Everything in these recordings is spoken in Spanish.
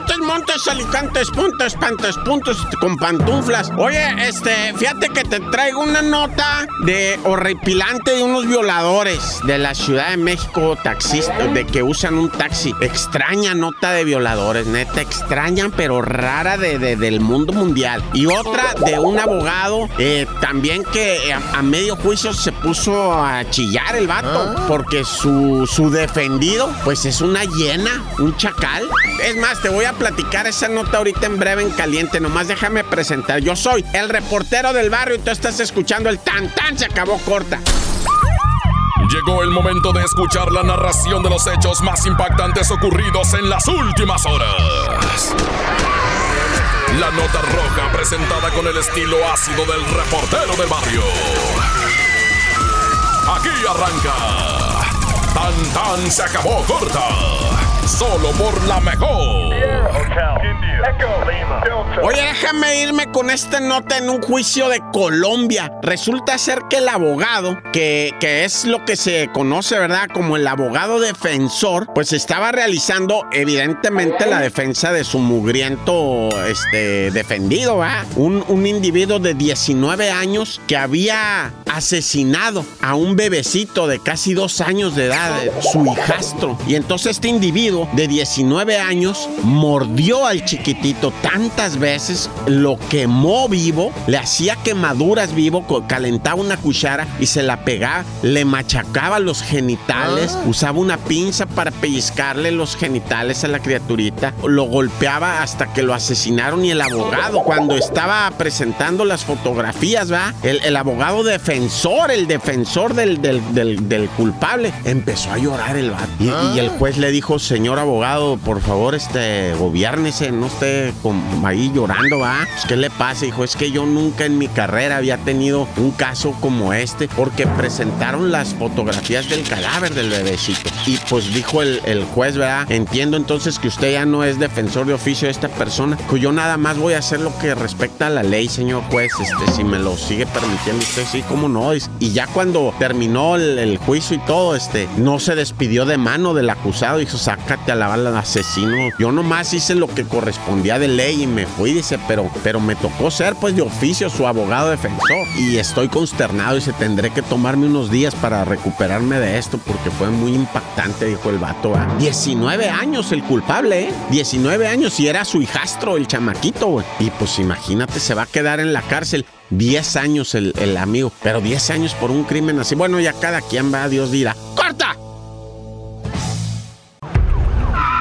Montes, alicantes, puntos, pantes, puntos con pantuflas. Oye, este, fíjate que te traigo una nota de horripilante de unos violadores de la Ciudad de México, taxistas, de que usan un taxi. Extraña nota de violadores, neta, extraña, pero rara de, de- del mundo mundial. Y otra de un abogado eh, también que a, a medio juicio se puso a chillar el vato porque su, su defendido pues es una hiena, un chacal. Es más, te voy a platicar esa nota ahorita en breve en caliente, nomás déjame presentar. Yo soy el reportero del barrio y tú estás escuchando el tan tan se acabó corta. Llegó el momento de escuchar la narración de los hechos más impactantes ocurridos en las últimas horas. La nota roja presentada con el estilo ácido del reportero del barrio. Aquí arranca. Tan tan se acabó corta. Solo por la mejor. Oye, déjame irme con esta nota en un juicio de Colombia. Resulta ser que el abogado, que, que es lo que se conoce, ¿verdad? Como el abogado defensor, pues estaba realizando evidentemente la defensa de su mugriento este, defendido, ¿verdad? Un, un individuo de 19 años que había asesinado a un bebecito de casi dos años de edad, su hijastro. Y entonces este individuo de 19 años mordió al chiquitito tantas veces, lo quemó vivo, le hacía quemaduras vivo, calentaba una cuchara y se la pegaba, le machacaba los genitales, usaba una pinza para pellizcarle los genitales a la criaturita, lo golpeaba hasta que lo asesinaron y el abogado, cuando estaba presentando las fotografías, ¿va? El, el abogado defensor, el defensor del, del- del- del culpable, empezó a llorar el vato. Y, y el juez le dijo, señor abogado, por favor, este, gobiérnese, no esté con- ahí llorando, ¿va? Pues, ¿Qué le pasa? Dijo, es que yo nunca en mi carrera había tenido un caso como este, porque presentaron las fotografías del cadáver del bebecito. Y pues dijo el, juez, ¿verdad? Entiendo entonces que usted ya no es defensor de oficio de esta persona, que yo nada más voy a hacer lo que respecta a la ley, señor juez, este, si me lo sigue permitiendo usted, sí, cómo no. Y- ya cuando terminó el, el juicio y todo, este, no se despidió de mano del acusado, dijo, sácate a la bala, asesino. Yo nomás hice lo que correspondía de ley y me fui, dice, pero, pero me tocó ser pues de oficio su abogado defensor. Y estoy consternado, dice, tendré que tomarme unos días para recuperarme de esto porque fue muy impactante, dijo el vato. ¿va? 19 años el culpable, ¿eh? 19 años y era su hijastro, el chamaquito, güey. Y pues imagínate, se va a quedar en la cárcel. 10 años el, el amigo, pero 10 años por un crimen así. Bueno, ya cada quien va, Dios dirá. ¡Corta!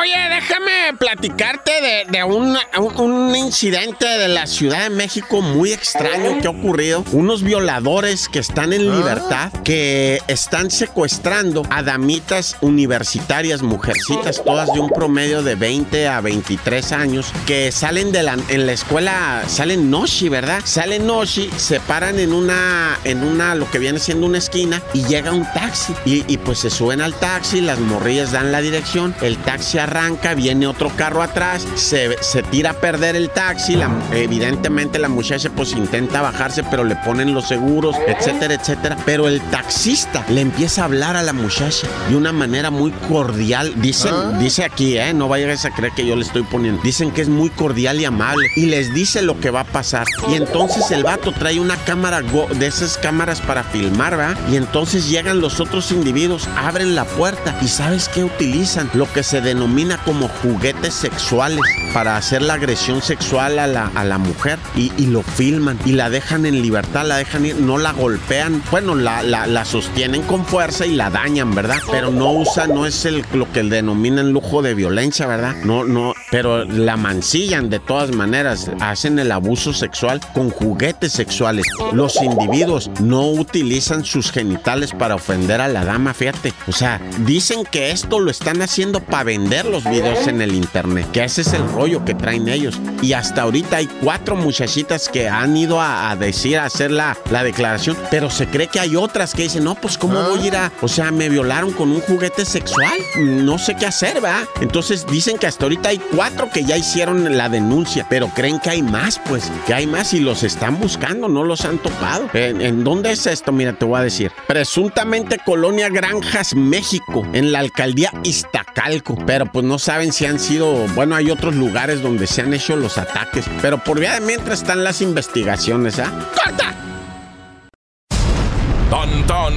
Oye, déjame platicarte de, de un, un- incidente de la Ciudad de México muy extraño que ha ocurrido. Unos violadores que están en libertad, que están secuestrando a damitas universitarias, mujercitas, todas de un promedio de 20 a 23 años, que salen de la, en la escuela, salen noshi, ¿verdad? Salen noshi, se paran en una, en una, lo que viene siendo una esquina, y llega un taxi. Y, y pues se suben al taxi, las morrillas dan la dirección, el taxi arranca, viene otro carro atrás, se, se tira a perder el taxi, la- evidentemente la muchacha pues intenta bajarse, pero le ponen los seguros, etcétera, etcétera. Pero el taxista le empieza a hablar a la muchacha de una manera muy cordial. Dicen, dice aquí, ¿eh? No vayas a creer que yo le estoy poniendo. Dicen que es muy cordial y amable y les dice lo que va a pasar. Y entonces el vato trae una cámara go- de esas cámaras para filmar, ¿verdad? Y entonces llegan los otros individuos, abren la puerta y ¿sabes qué utilizan? Lo que se denomina como juguetes sexuales para hacer la agresión sexual a la, a la mujer y, y lo filman y la dejan en libertad, la dejan ir, no la golpean, bueno, la, la, la sostienen con fuerza y la dañan, ¿verdad? Pero no usan, no es el, lo que denominan lujo de violencia, ¿verdad? No, no, pero la mancillan de todas maneras, hacen el abuso sexual con juguetes sexuales. Los individuos no utilizan sus genitales para ofender a la dama, fíjate. O sea, dicen que esto lo están haciendo para vender los videos en el internet, que ese es el rollo que traen ellos. Y hasta ahorita hay cuatro muchachitas que han ido a, decir, a hacer la, la, declaración, pero se cree que hay otras que dicen, no, pues cómo voy a ir a, o sea, me violaron con un juguete sexual, no sé qué hacer, ¿va? Entonces dicen que hasta ahorita hay cuatro que ya hicieron la denuncia, pero creen que hay más, pues, que hay más y los están buscando, no los han topado. ¿En, dónde es esto? Mira, te voy a decir. Presuntamente Colonia Granjas, México, en la alcaldía Iztacalco, pero pues no saben si han sido, bueno, hay otros lugares donde se han hecho los ataques, pero por vía de mientras están las investigaciones, ¿ah? ¡Corta!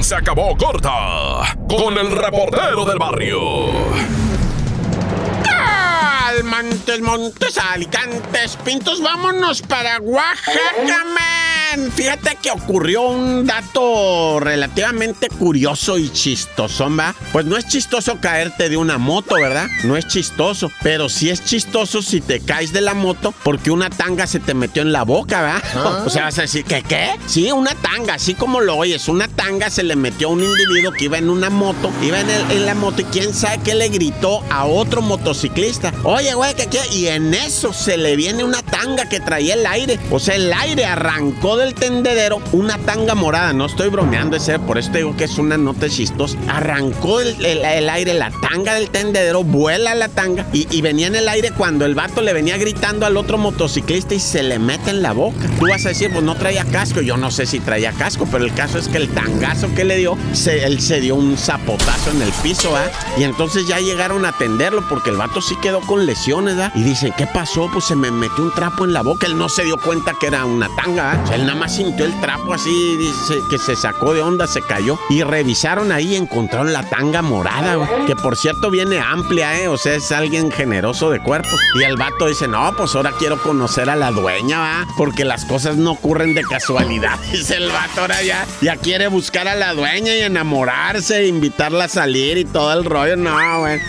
Se acabó corta con el reportero del barrio. Almantes, Montes, Alicantes, Pintos, vámonos para Oaxaca, Fíjate que ocurrió un dato relativamente curioso y chistoso, ¿va? Pues no es chistoso caerte de una moto, ¿verdad? No es chistoso, pero sí es chistoso si te caes de la moto porque una tanga se te metió en la boca, ¿verdad? O sea, vas a decir, ¿qué qué? Sí, una tanga, así como lo oyes, una tanga se le metió a un individuo que iba en una moto, iba en, en la moto y quién sabe qué le gritó a otro motociclista. Oye, güey, ¿qué qué? Y en eso se le viene una tanga que traía el aire. O sea, el aire arrancó de el tendedero una tanga morada. No estoy bromeando ese, por eso te digo que es una nota chistosa. Arrancó el, aire, la tanga del tendedero, vuela la tanga y, venía en el aire cuando el vato le venía gritando al otro motociclista y se le mete en la boca. Tú vas a decir, pues no traía casco. Yo no sé si traía casco, pero el caso es que el tangazo que le dio, él se dio un zapotazo en el piso, ¿ah? Y entonces ya llegaron a atenderlo porque el vato sí quedó con lesiones, ¿ah? Y dicen, ¿qué pasó? Pues se me metió un trapo en la boca. Él no se dio cuenta que era una tanga, ¿ah? él nada más sintió el trapo así, dice que se sacó de onda, se cayó. Y revisaron ahí y encontraron la tanga morada, que por cierto viene amplia, ¿eh? O sea, es alguien generoso de cuerpo. Y el vato dice, no, pues ahora quiero conocer a la dueña, ¿va? Porque las cosas no ocurren de casualidad. Dice el vato ahora ya, ya quiere buscar a la dueña y enamorarse, invitarla a salir y todo el rollo. No, güey.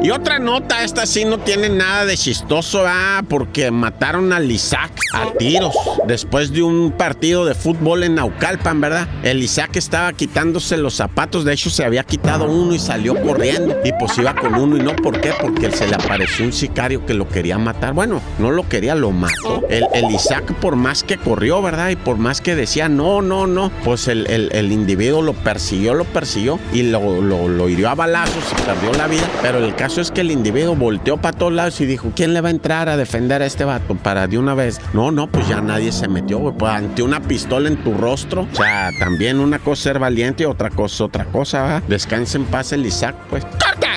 Y otra nota, esta sí no tiene nada de chistoso, ¿ah? porque mataron a Isaac a tiros después de un partido de fútbol en Naucalpan, ¿verdad? El Isaac estaba quitándose los zapatos, de hecho se había quitado uno y salió corriendo. Y pues iba con uno y no, ¿por qué? Porque se le apareció un sicario que lo quería matar. Bueno, no lo quería, lo mató. El, Isaac por más que corrió, ¿verdad? Y por más que decía, no, no, no, pues el, el, individuo lo persiguió, lo persiguió y lo, lo, lo hirió a balazos y perdió la vida. Pero el caso caso es que el individuo volteó para todos lados y dijo, ¿quién le va a entrar a defender a este vato para de una vez? No, no, pues ya nadie se metió, güey. Pues ante una pistola en tu rostro. O sea, también una cosa ser valiente y otra cosa otra cosa, ¿va? Descanse en paz el Isaac, pues. ¡Corta!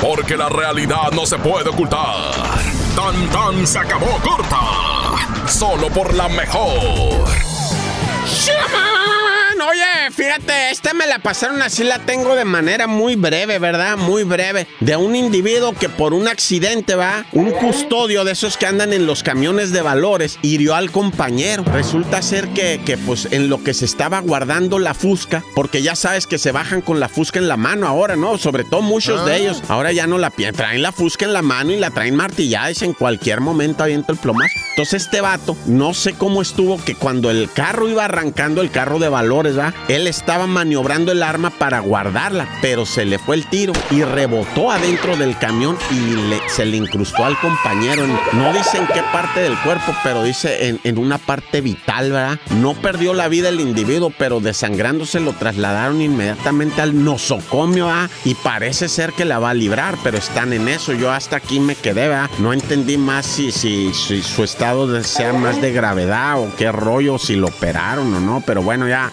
Porque la realidad no se puede ocultar. Tan tan se acabó corta. Solo por la mejor. Oye, fíjate, esta me la pasaron así, la tengo de manera muy breve, ¿verdad? Muy breve. De un individuo que por un accidente, va, un custodio de esos que andan en los camiones de valores, hirió al compañero. Resulta ser que, que pues en lo que se estaba guardando la fusca, porque ya sabes que se bajan con la fusca en la mano ahora, ¿no? Sobre todo muchos de ah. ellos. Ahora ya no la traen la fusca en la mano y la traen martillada y en cualquier momento avienta el plomazo. Entonces este vato, no sé cómo estuvo que cuando el carro iba arrancando, el carro de valores, él estaba maniobrando el arma para guardarla, pero se le fue el tiro y rebotó adentro del camión y se le incrustó al compañero. No dice en qué parte del cuerpo, pero dice en, una parte vital, ¿verdad? No perdió la vida el individuo, pero desangrándose lo trasladaron inmediatamente al nosocomio, ¿verdad? Y parece ser que la va a librar, pero están en eso. Yo hasta aquí me quedé, ¿verdad? No entendí más si, si, si su estado sea más de gravedad o qué rollo, si lo operaron o no, pero bueno, ya.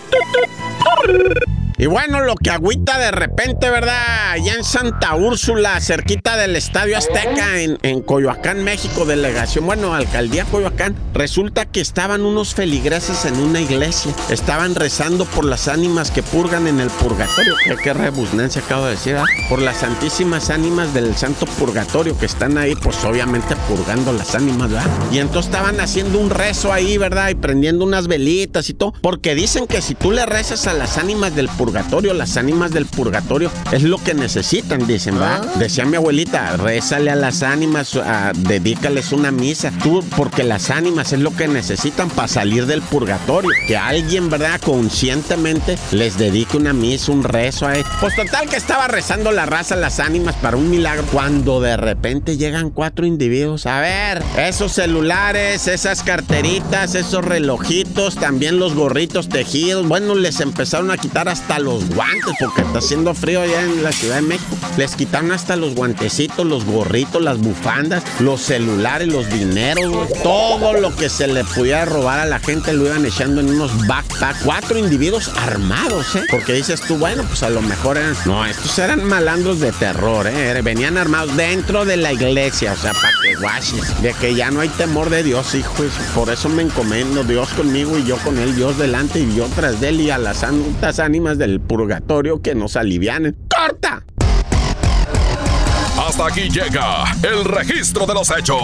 Woohoo! Y bueno, lo que agüita de repente, ¿verdad? Allá en Santa Úrsula, cerquita del Estadio Azteca, en, en, Coyoacán, México, delegación, bueno, alcaldía Coyoacán, resulta que estaban unos feligreses en una iglesia. Estaban rezando por las ánimas que purgan en el purgatorio. Qué, rebusnencia acabo de decir, ¿ah? Por las santísimas ánimas del santo purgatorio que están ahí, pues obviamente purgando las ánimas, ¿verdad? Y entonces estaban haciendo un rezo ahí, ¿verdad? Y prendiendo unas velitas y todo. Porque dicen que si tú le rezas a las ánimas del purgatorio, purgatorio. Las ánimas del purgatorio es lo que necesitan, dicen, ¿verdad? Ah. Decía mi abuelita, rézale a las ánimas, a- dedícales una misa. Tú, porque las ánimas es lo que necesitan para salir del purgatorio. Que alguien, ¿verdad? Conscientemente les dedique una misa, un rezo a él. Pues total que estaba rezando la raza las ánimas para un milagro. Cuando de repente llegan cuatro individuos. A ver, esos celulares, esas carteritas, esos relojitos, también los gorritos tejidos. Bueno, les empezaron a quitar hasta los guantes porque está haciendo frío allá en la Ciudad de México. Les quitaron hasta los guantecitos, los gorritos, las bufandas, los celulares, los dineros, todo lo que se le pudiera robar a la gente lo iban echando en unos backpacks. Cuatro individuos armados, ¿eh? Porque dices tú, bueno, pues a lo mejor eran. No, estos eran malandros de terror, ¿eh? Venían armados dentro de la iglesia, o sea, para que guaches. De que ya no hay temor de Dios, hijo. eso- Por eso me encomendo, Dios conmigo y yo con él, Dios delante y yo tras de él y a las santas ánimas del purgatorio que nos alivianen. ¡Corta! Hasta aquí llega el registro de los hechos.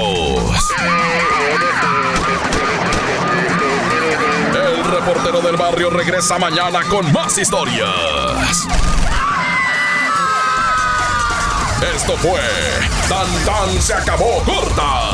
El reportero del barrio regresa mañana con más historias. Esto fue Tan Tan se acabó corta